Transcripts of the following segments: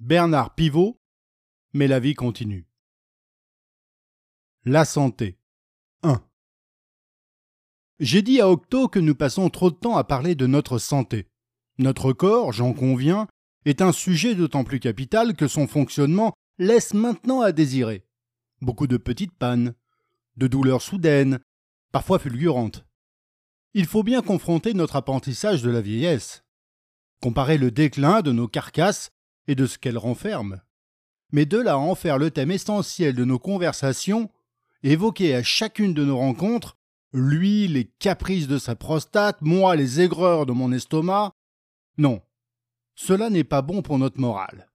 Bernard Pivot, mais la vie continue. La santé. 1. J'ai dit à Octo que nous passons trop de temps à parler de notre santé. Notre corps, j'en conviens, est un sujet d'autant plus capital que son fonctionnement laisse maintenant à désirer. Beaucoup de petites pannes, de douleurs soudaines, parfois fulgurantes. Il faut bien confronter notre apprentissage de la vieillesse, comparer le déclin de nos carcasses et de ce qu'elles renferment. Mais de là à en faire le thème essentiel de nos conversations, évoquer à chacune de nos rencontres, lui les caprices de sa prostate, moi les aigreurs de mon estomac, non, cela n'est pas bon pour notre morale.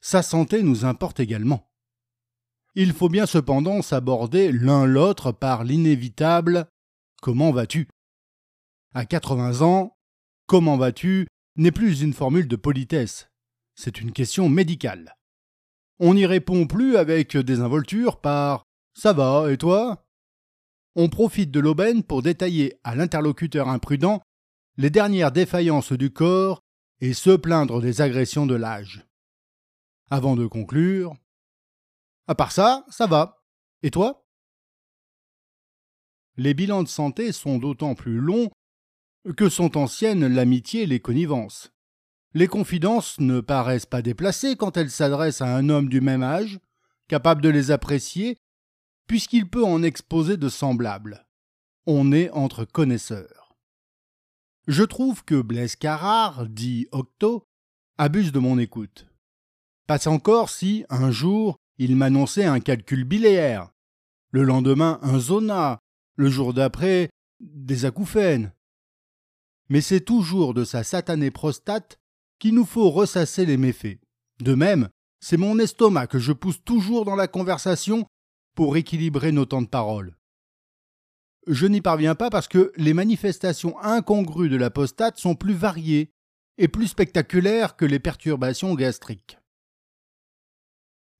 Sa santé nous importe également. Il faut bien cependant s'aborder l'un l'autre par l'inévitable Comment vas-tu? À 80 ans, Comment vas-tu n'est plus une formule de politesse, c'est une question médicale. On n'y répond plus avec désinvolture par Ça va, et toi? On profite de l'aubaine pour détailler à l'interlocuteur imprudent les dernières défaillances du corps et se plaindre des agressions de l'âge. Avant de conclure, à part ça, ça va. Et toi? Les bilans de santé sont d'autant plus longs que sont anciennes l'amitié et les connivences. Les confidences ne paraissent pas déplacées quand elles s'adressent à un homme du même âge, capable de les apprécier, puisqu'il peut en exposer de semblables. On est entre connaisseurs. Je trouve que Blaise Carrard, dit Octo, abuse de mon écoute. Passe encore si, un jour, il m'annonçait un calcul biliaire, le lendemain un zona, le jour d'après des acouphènes. Mais c'est toujours de sa satanée prostate qu'il nous faut ressasser les méfaits. De même, c'est mon estomac que je pousse toujours dans la conversation pour équilibrer nos temps de parole je n'y parviens pas parce que les manifestations incongrues de l'apostate sont plus variées et plus spectaculaires que les perturbations gastriques.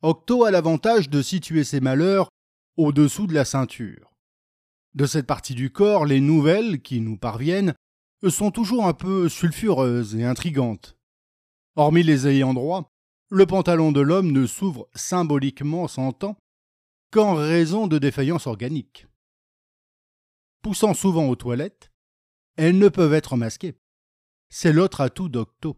Octo a l'avantage de situer ses malheurs au-dessous de la ceinture. De cette partie du corps, les nouvelles qui nous parviennent sont toujours un peu sulfureuses et intrigantes. Hormis les ayants droit, le pantalon de l'homme ne s'ouvre symboliquement sans temps qu'en raison de défaillances organiques poussant souvent aux toilettes, elles ne peuvent être masquées. C'est l'autre atout d'Octo.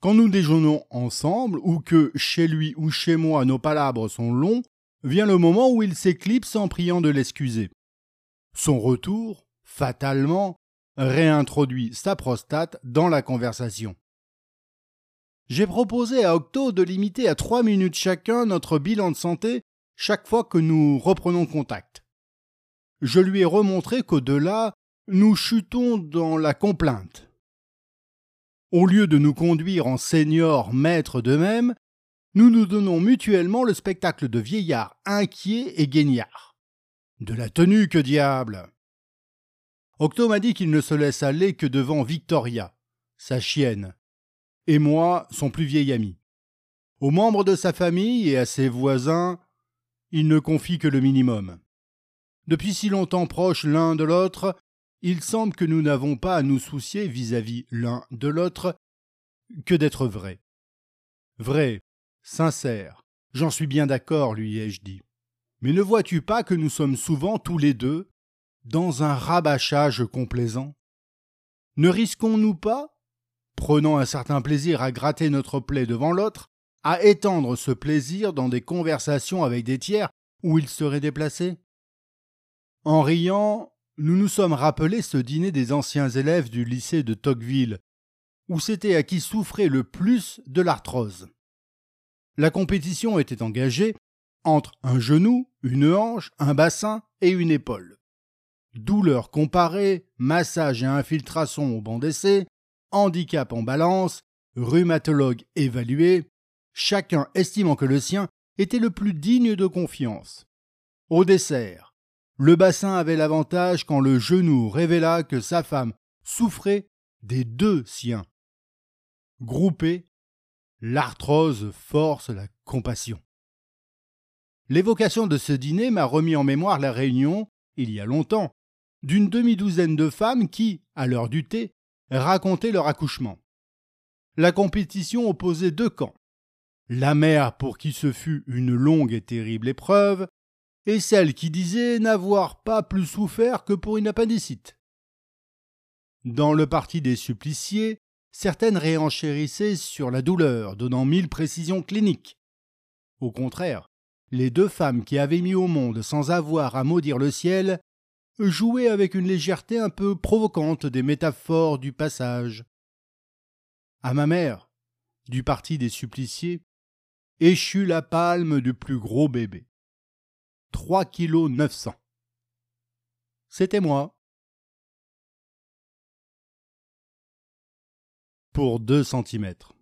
Quand nous déjeunons ensemble, ou que chez lui ou chez moi nos palabres sont longs, vient le moment où il s'éclipse en priant de l'excuser. Son retour, fatalement, réintroduit sa prostate dans la conversation. J'ai proposé à Octo de limiter à trois minutes chacun notre bilan de santé chaque fois que nous reprenons contact je lui ai remontré qu'au-delà, nous chutons dans la complainte. Au lieu de nous conduire en seigneurs maîtres d'eux-mêmes, nous nous donnons mutuellement le spectacle de vieillards inquiets et guignards. De la tenue, que diable Octo m'a dit qu'il ne se laisse aller que devant Victoria, sa chienne, et moi, son plus vieil ami. Aux membres de sa famille et à ses voisins, il ne confie que le minimum. Depuis si longtemps proches l'un de l'autre, il semble que nous n'avons pas à nous soucier vis-à-vis l'un de l'autre que d'être vrai. Vrai, sincère, j'en suis bien d'accord, lui ai-je dit. Mais ne vois-tu pas que nous sommes souvent tous les deux dans un rabâchage complaisant? Ne risquons-nous pas, prenant un certain plaisir à gratter notre plaie devant l'autre, à étendre ce plaisir dans des conversations avec des tiers où il serait déplacé en riant, nous nous sommes rappelé ce dîner des anciens élèves du lycée de Tocqueville, où c'était à qui souffrait le plus de l'arthrose. La compétition était engagée entre un genou, une hanche, un bassin et une épaule. Douleur comparée, massage et infiltration au banc d'essai, handicap en balance, rhumatologue évalué, chacun estimant que le sien était le plus digne de confiance. Au dessert, le bassin avait l'avantage quand le genou révéla que sa femme souffrait des deux siens. Groupé, l'arthrose force la compassion. L'évocation de ce dîner m'a remis en mémoire la réunion, il y a longtemps, d'une demi-douzaine de femmes qui, à l'heure du thé, racontaient leur accouchement. La compétition opposait deux camps. la mère pour qui ce fut une longue et terrible épreuve, et celle qui disait n'avoir pas plus souffert que pour une appendicite. Dans le parti des suppliciés, certaines réenchérissaient sur la douleur, donnant mille précisions cliniques. Au contraire, les deux femmes qui avaient mis au monde sans avoir à maudire le ciel jouaient avec une légèreté un peu provocante des métaphores du passage. À ma mère, du parti des suppliciés, échut la palme du plus gros bébé. Trois kilos neuf cents. C'était moi. Pour deux centimètres.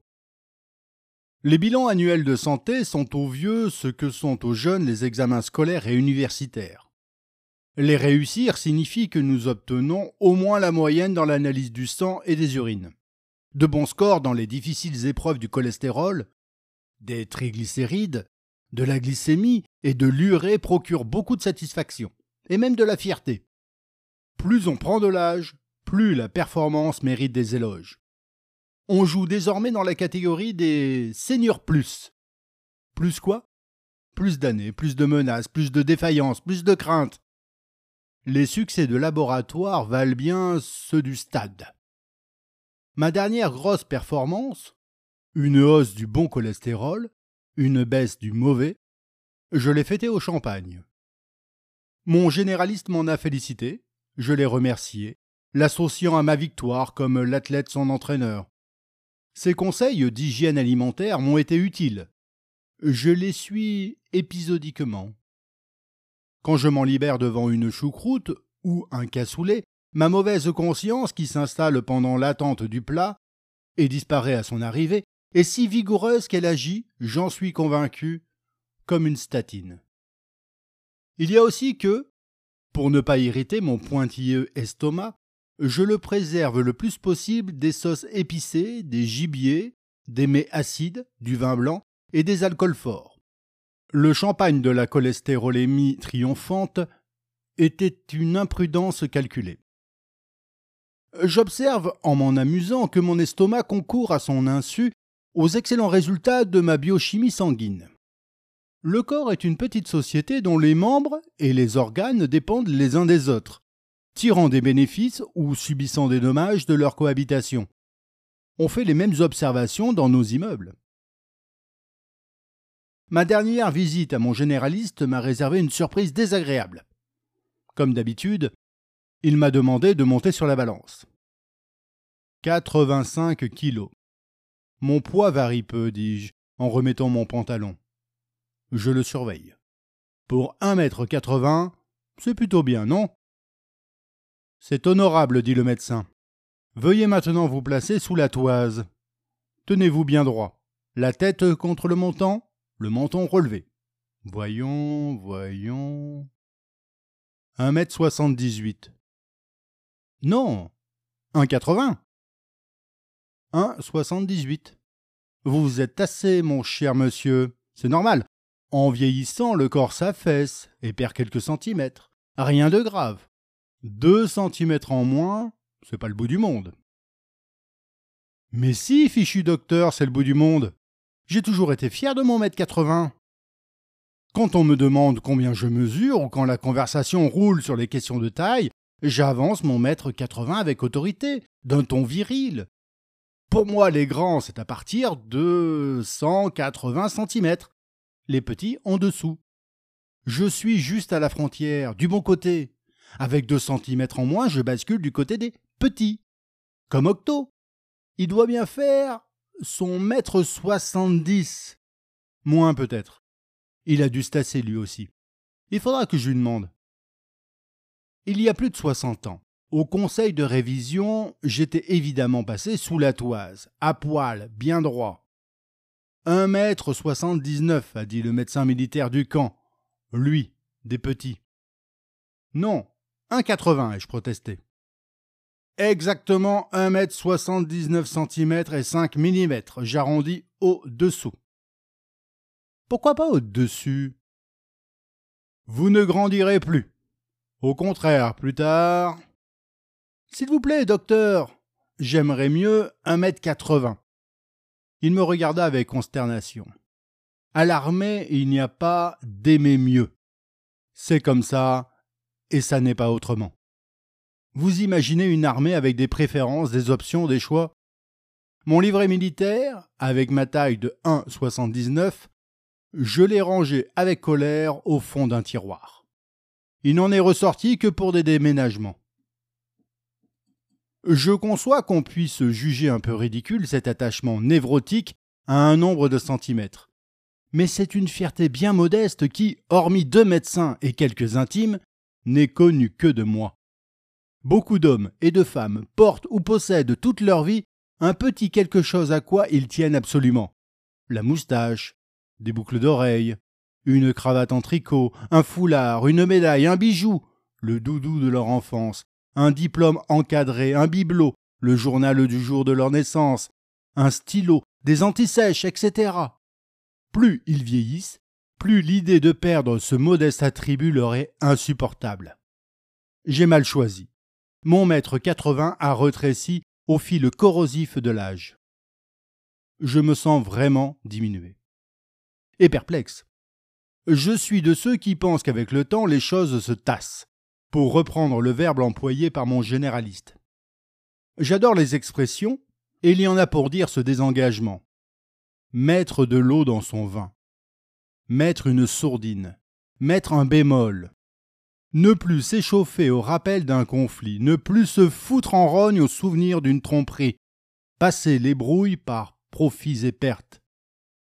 Les bilans annuels de santé sont aux vieux ce que sont aux jeunes les examens scolaires et universitaires. Les réussir signifie que nous obtenons au moins la moyenne dans l'analyse du sang et des urines. De bons scores dans les difficiles épreuves du cholestérol, des triglycérides, de la glycémie et de l'urée procurent beaucoup de satisfaction, et même de la fierté. Plus on prend de l'âge, plus la performance mérite des éloges on joue désormais dans la catégorie des seniors plus. Plus quoi? Plus d'années, plus de menaces, plus de défaillances, plus de craintes. Les succès de laboratoire valent bien ceux du stade. Ma dernière grosse performance, une hausse du bon cholestérol, une baisse du mauvais, je l'ai fêtée au champagne. Mon généraliste m'en a félicité, je l'ai remercié, l'associant à ma victoire comme l'athlète son entraîneur. Ces conseils d'hygiène alimentaire m'ont été utiles. Je les suis épisodiquement. Quand je m'en libère devant une choucroute ou un cassoulet, ma mauvaise conscience qui s'installe pendant l'attente du plat et disparaît à son arrivée est si vigoureuse qu'elle agit, j'en suis convaincu, comme une statine. Il y a aussi que, pour ne pas irriter mon pointilleux estomac, je le préserve le plus possible des sauces épicées, des gibiers, des mets acides, du vin blanc et des alcools forts. Le champagne de la cholestérolémie triomphante était une imprudence calculée. J'observe, en m'en amusant, que mon estomac concourt à son insu aux excellents résultats de ma biochimie sanguine. Le corps est une petite société dont les membres et les organes dépendent les uns des autres, tirant des bénéfices ou subissant des dommages de leur cohabitation. On fait les mêmes observations dans nos immeubles. Ma dernière visite à mon généraliste m'a réservé une surprise désagréable. Comme d'habitude, il m'a demandé de monter sur la balance. 85 kilos. Mon poids varie peu, dis-je, en remettant mon pantalon. Je le surveille. Pour 1 mètre 80, c'est plutôt bien, non? C'est honorable, dit le médecin. Veuillez maintenant vous placer sous la toise. Tenez-vous bien droit. La tête contre le montant, le menton relevé. Voyons, voyons. Un mètre soixante-dix-huit. Non, un quatre-vingts. Un soixante-dix-huit. Vous vous êtes tassé, mon cher monsieur. C'est normal. En vieillissant, le corps s'affaisse et perd quelques centimètres. Rien de grave. Deux centimètres en moins, c'est pas le bout du monde. Mais si, fichu docteur, c'est le bout du monde. J'ai toujours été fier de mon mètre 80. Quand on me demande combien je mesure ou quand la conversation roule sur les questions de taille, j'avance mon mètre 80 avec autorité, d'un ton viril. Pour moi, les grands, c'est à partir de 180 cm. Les petits en dessous. Je suis juste à la frontière, du bon côté. Avec deux centimètres en moins, je bascule du côté des petits. Comme Octo. Il doit bien faire son mètre soixante-dix. Moins peut-être. Il a dû se tasser lui aussi. Il faudra que je lui demande. Il y a plus de soixante ans, au conseil de révision, j'étais évidemment passé sous la toise, à poil, bien droit. Un mètre soixante-dix-neuf, a dit le médecin militaire du camp. Lui, des petits. Non, 1,80 ai-je protesté. Exactement 1m79 cm et 5 mm, j'arrondis au-dessous. Pourquoi pas au-dessus? Vous ne grandirez plus. Au contraire, plus tard. S'il vous plaît, docteur, j'aimerais mieux 1m80. Il me regarda avec consternation. À l'armée, il n'y a pas d'aimer mieux. C'est comme ça, et ça n'est pas autrement. Vous imaginez une armée avec des préférences, des options, des choix Mon livret militaire, avec ma taille de 1,79, je l'ai rangé avec colère au fond d'un tiroir. Il n'en est ressorti que pour des déménagements. Je conçois qu'on puisse juger un peu ridicule cet attachement névrotique à un nombre de centimètres. Mais c'est une fierté bien modeste qui, hormis deux médecins et quelques intimes, n'est connue que de moi. Beaucoup d'hommes et de femmes portent ou possèdent toute leur vie un petit quelque chose à quoi ils tiennent absolument. La moustache, des boucles d'oreilles, une cravate en tricot, un foulard, une médaille, un bijou, le doudou de leur enfance, un diplôme encadré, un bibelot, le journal du jour de leur naissance, un stylo, des antisèches, etc. Plus ils vieillissent, plus l'idée de perdre ce modeste attribut leur est insupportable. J'ai mal choisi. Mon mètre 80 a rétréci au fil corrosif de l'âge. Je me sens vraiment diminué. Et perplexe. Je suis de ceux qui pensent qu'avec le temps les choses se tassent, pour reprendre le verbe employé par mon généraliste. J'adore les expressions, et il y en a pour dire ce désengagement. Mettre de l'eau dans son vin. Mettre une sourdine. Mettre un bémol. Ne plus s'échauffer au rappel d'un conflit, ne plus se foutre en rogne au souvenir d'une tromperie, passer les brouilles par profits et pertes,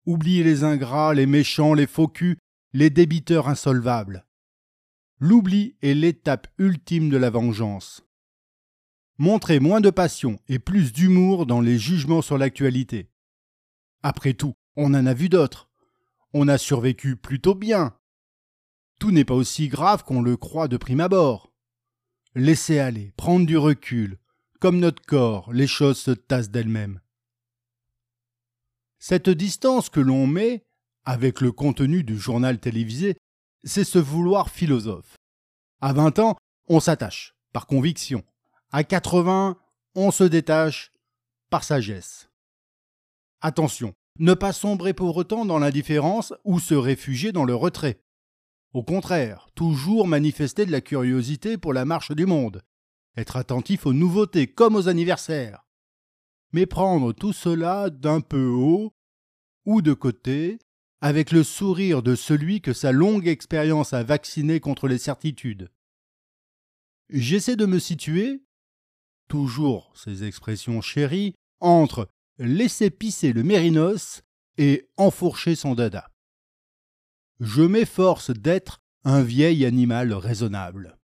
oublier les ingrats, les méchants, les faux culs, les débiteurs insolvables. L'oubli est l'étape ultime de la vengeance. Montrer moins de passion et plus d'humour dans les jugements sur l'actualité. Après tout, on en a vu d'autres. On a survécu plutôt bien. Tout n'est pas aussi grave qu'on le croit de prime abord. Laissez aller, prendre du recul. Comme notre corps, les choses se tassent d'elles-mêmes. Cette distance que l'on met avec le contenu du journal télévisé, c'est ce vouloir philosophe. À 20 ans, on s'attache, par conviction. À 80, on se détache, par sagesse. Attention, ne pas sombrer pour autant dans l'indifférence ou se réfugier dans le retrait. Au contraire, toujours manifester de la curiosité pour la marche du monde, être attentif aux nouveautés comme aux anniversaires. Mais prendre tout cela d'un peu haut ou de côté, avec le sourire de celui que sa longue expérience a vacciné contre les certitudes. J'essaie de me situer, toujours ces expressions chéries, entre laisser pisser le mérinos et enfourcher son dada. Je m'efforce d'être un vieil animal raisonnable.